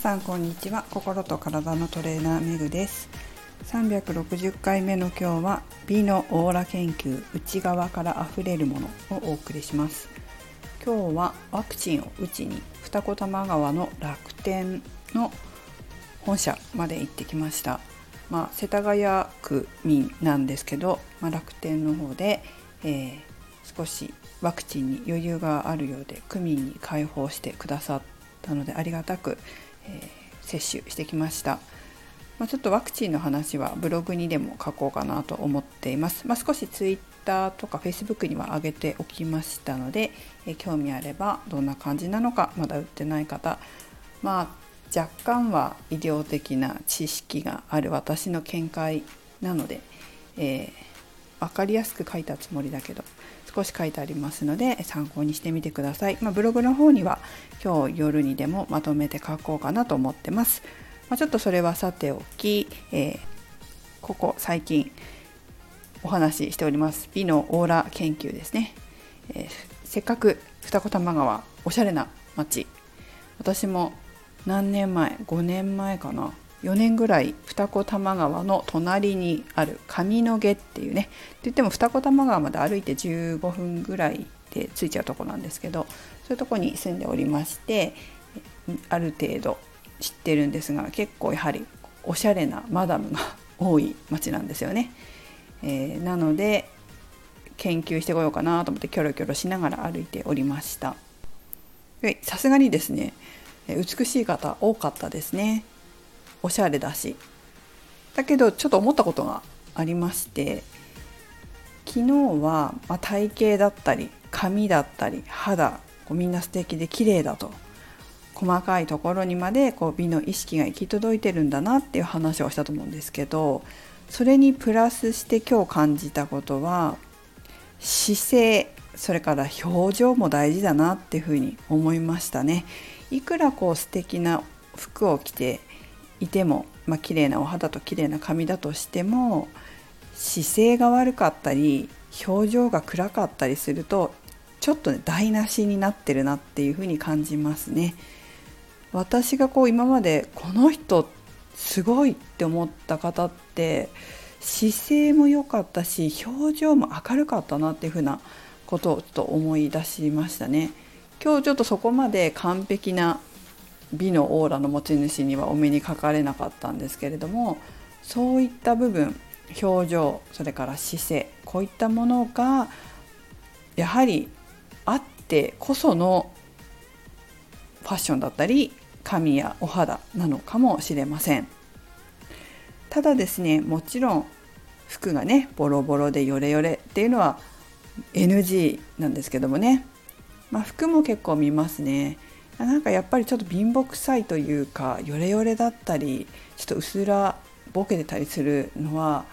さんこんにちは。心と体のトレーナーめぐです。360回目の今日は美のオーラ研究内側から溢れるものをお送りします。今日はワクチンを打ちに二子玉川の楽天の本社まで行ってきました。まあ、世田谷区民なんですけど、まあ、楽天の方で、えー、少しワクチンに余裕があるようで区民に開放してくださったのでありがたく、えー、接種してきました、まあ、ちょっとワクチンの話はブログにでも書こうかなと思っています、まあ、少しツイッターとかフェイスブックには上げておきましたので、えー、興味あればどんな感じなのかまだ売ってない方まあ若干は医療的な知識がある私の見解なので、えー、分かりやすく書いたつもりだけど少し書いてありますので参考にしてみてください、まあ、ブログの方には今日夜にでもまとめて書こうかなと思ってます、まあ、ちょっとそれはさておき、えー、ここ最近お話ししております。美のオーラ研究ですね、えー、せっかく二子玉川おしゃれな街。私も何年前5年前かな。4年ぐらい二子玉川の隣にある上野毛っていうねって言っても二子玉川まで歩いて15分ぐらいで着いちゃうとこなんですけどそういうとこに住んでおりましてある程度知ってるんですが結構やはりおしゃれなマダムが多い町なんですよね。えー、なので研究してこようかなと思ってキョロキョロしながら歩いておりました。さすがにですね美しい方多かったですねおしゃれだし。だけどちょっと思ったことがありまして昨日は、ま体型だったり髪だったり肌こうみんな素敵で綺麗だと細かいところにまでこう美の意識が行き届いてるんだなっていう話をしたと思うんですけどそれにプラスして今日感じたことは姿勢それから表情も大事だなっていうふうに思いましたね。いくらこう素敵な服を着ていても、まあ綺麗なお肌と綺麗な髪だとしても姿勢が悪かったり表情が暗かったりするとちょっとね台無しになってるなっていうふうに感じますね。私がこう今までこの人すごいって思った方って姿勢も良かったし表情も明るかったなっていうふうなことをちょっと思い出しましたね。今日ちょっとそこまで完璧な美のオーラの持ち主にはお目にかかれなかったんですけれどもそういった部分表情それから姿勢こういったものがやはりあってこそのファッションだったり髪やお肌なのかもしれません。ただですねもちろん服がねボロボロでヨレヨレっていうのは NG なんですけどもね。まあ、服も結構見ますね。なんかやっぱりちょっと貧乏臭いというかヨレヨレだったりちょっと薄らボケてたりするのは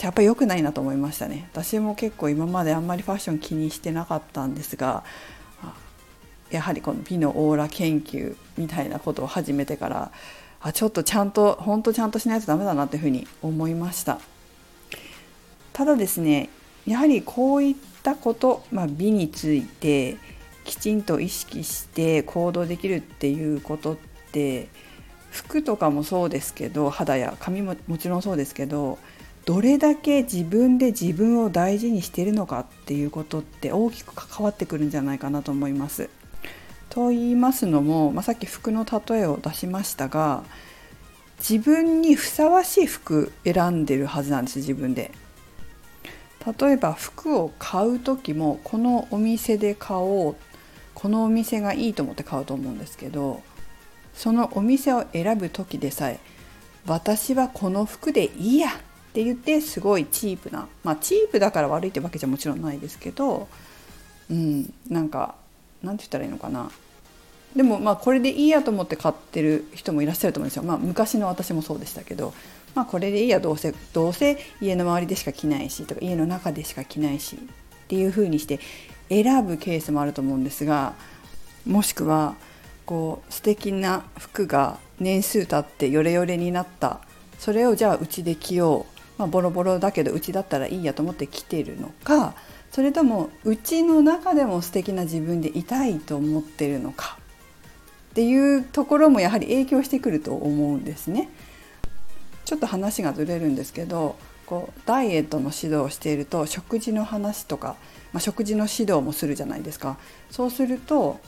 やっぱり良くないなと思いましたね。私も結構今まであんまりファッション気にしてなかったんですがやはりこの美のオーラ研究みたいなことを始めてからあちょっとちゃんと本当ちゃんとしないとダメだなというふうに思いました。ただですねやはりこういったこと、まあ、美についてきちんと意識して行動できるっていうことって服とかもそうですけど肌や髪ももちろんそうですけどどれだけ自分で自分を大事にしているのかっていうことって大きく関わってくるんじゃないかなと思います。と言いますのも、まあ、さっき服の例えを出しましたが自分にふさわしい服選んでるはずなんです自分で。例えば服を買う時もこのお店で買おうこのお店がいいと思って買うと思うんですけどそのお店を選ぶ時でさえ私はこの服でいいやって言ってすごいチープなまあチープだから悪いってわけじゃもちろんないですけどうんなんかなんて言ったらいいのかな。でもまあこれでいいやと思って買ってる人もいらっしゃると思うんですよ。まあ昔の私もそうでしたけどまあこれでいいやどうせどうせ家の周りでしか着ないしとか家の中でしか着ないしっていう風にして選ぶケースもあると思うんですがもしくはこう素敵な服が年数経ってヨレヨレになった。それをじゃあうちで着よう、まあ、ボロボロだけどうちだったらいいやと思って着てるのか。それともうちの中でも素敵な自分でいたいと思ってるのか。っていうところもやはり影響してくると思うんですね。ちょっと話がずれるんですけどこうダイエットの指導をしていると食事の話とか、まあ、食事の指導もするじゃないですか。そうすると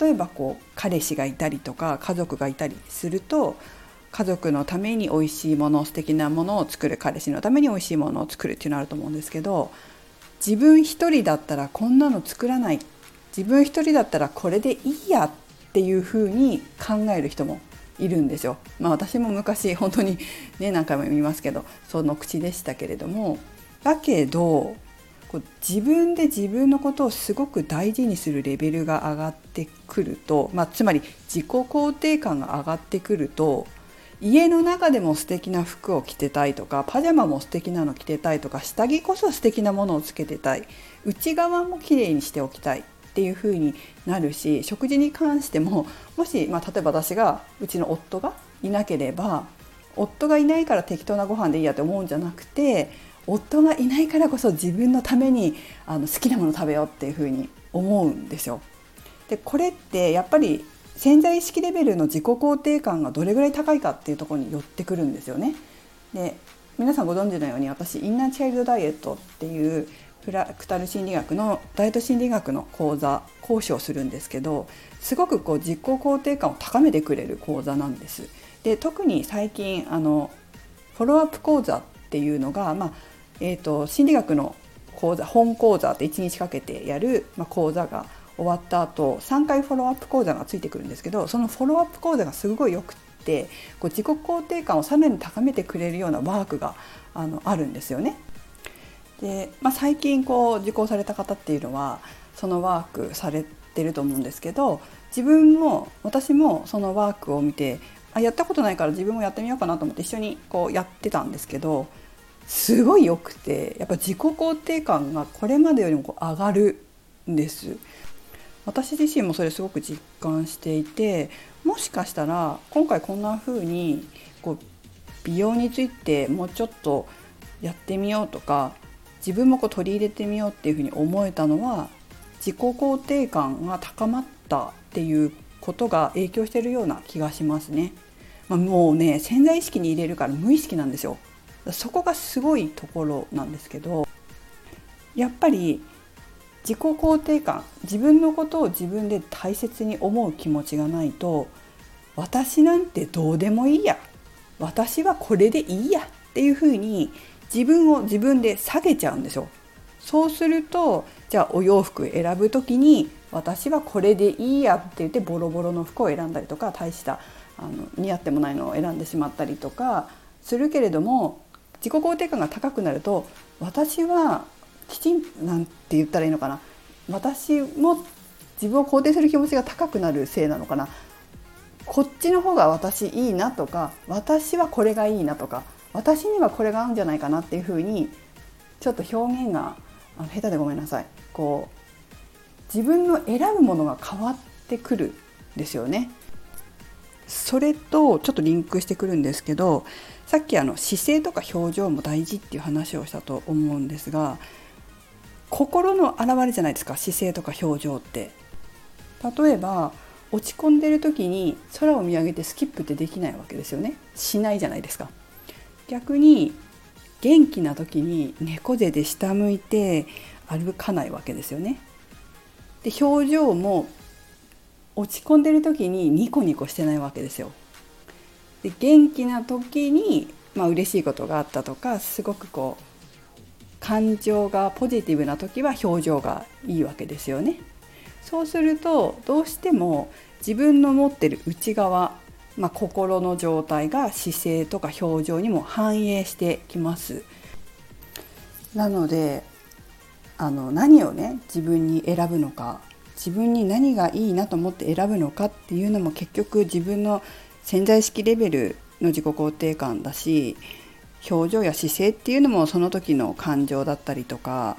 例えばこう彼氏がいたりとか家族がいたりすると家族のために美味しいもの素敵なものを作る彼氏のために美味しいものを作るっていうのあると思うんですけど自分一人だったらこんなの作らない自分一人だったらこれでいいやっていうふうに考える人もいるんですよ。まあ、私も昔本当にね何回も言いますけどその口でしたけれどもだけどこう自分で自分のことをすごく大事にするレベルが上がってくると、まあ、つまり自己肯定感が上がってくると家の中でも素敵な服を着てたいとかパジャマも素敵なの着てたいとか下着こそ素敵なものをつけてたい内側も綺麗にしておきたいっていう風になるし食事に関してももし、まあ、例えば私がうちの夫がいなければ夫がいないから適当なご飯でいいやって思うんじゃなくて夫がいないからこそ自分のためにあの好きなもの食べようっていう風に思うんですよ。でこれってやっぱり潜在意識レベルの自己肯定感がどれぐらい高いかっていうとこに寄ってくるんですよね。で皆さんご存知のように私インナーチャイルドダイエットっていうフラクタル心理学のダイエット心理学の講座講師をするんですけどすごくこう自己肯定感を高めてくれる講座なんです。で特に最近あのフォローアップ講座っていうのが、まあえーと、心理学の講座本講座って1日かけてやる、まあ、講座が終わった後3回フォローアップ講座がついてくるんですけどそのフォローアップ講座がすごいよくってこう自己肯定感をさらに高めてくれるようなワークがあのあるんですよね。で、まあ、最近こう受講された方っていうのはそのワークされてると思うんですけど自分も私もそのワークを見てあやったことないから自分もやってみようかなと思って一緒にこうやってたんですけどすごい良くてやっぱ自己肯定感がこれまでよりもこう上がるんです。私自身もそれすごく実感していてもしかしたら今回こんな風にこう美容についてもうちょっとやってみようとか自分もこう取り入れてみようっていうふうに思えたのは自己肯定感が高まったっていうことが影響してるような気がしますね。まあ、もうね潜在意識に入れるから無意識なんですよ。そこがすごいところなんですけどやっぱり自己肯定感自分のことを自分で大切に思う気持ちがないと私なんてどうでもいいや私はこれでいいやっていうふうに自分を自分で下げちゃうんですよ。そうするとじゃあお洋服選ぶ時に私はこれでいいやって言ってボロボロの服を選んだりとか大したあの似合ってもないのを選んでしまったりとかするけれども自己肯定感が高くなると私はきちんなんて言ったらいいのかな私も自分を肯定する気持ちが高くなるせいなのかなこっちの方が私いいなとか私はこれがいいなとか私にはこれが合うんじゃないかなっていうふうにちょっと表現が下手でごめんなさい。こう自分の選ぶものが変わってくるんですよね。それとちょっとリンクしてくるんですけどさっきあの姿勢とか表情も大事っていう話をしたと思うんですが心の表れじゃないですか姿勢とか表情って。例えば落ち込んでる時に空を見上げてスキップってできないわけですよね。しないじゃないですか。逆に元気な時に猫背で下向いて歩かないわけですよね。で表情も落ち込んでる時にニコニコしてないわけですよ。で元気な時にまあ嬉しいことがあったとかすごくこう感情がポジティブな時は表情がいいわけですよね。そうするとどうしても自分の持ってる内側まあ、心の状態が姿勢とか表情にも反映してきます。なのであの何をね自分に選ぶのか自分に何がいいなと思って選ぶのかっていうのも結局自分の潜在意識レベルの自己肯定感だし表情や姿勢っていうのもその時の感情だったりとか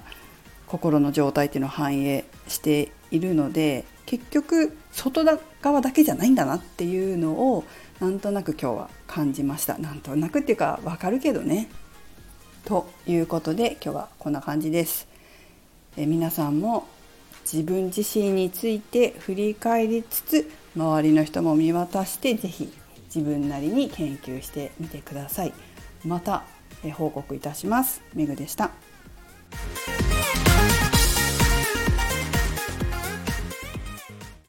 心の状態っていうのを反映しているので結局外側だけじゃないんだなっていうのをなんとなく今日は感じました。なんとなくっていうかわかるけどね。ということで今日はこんな感じです。え皆さんも自分自身について振り返りつつ周りの人も見渡して是非自分なりに研究してみてください。また報告いたします。めぐでした。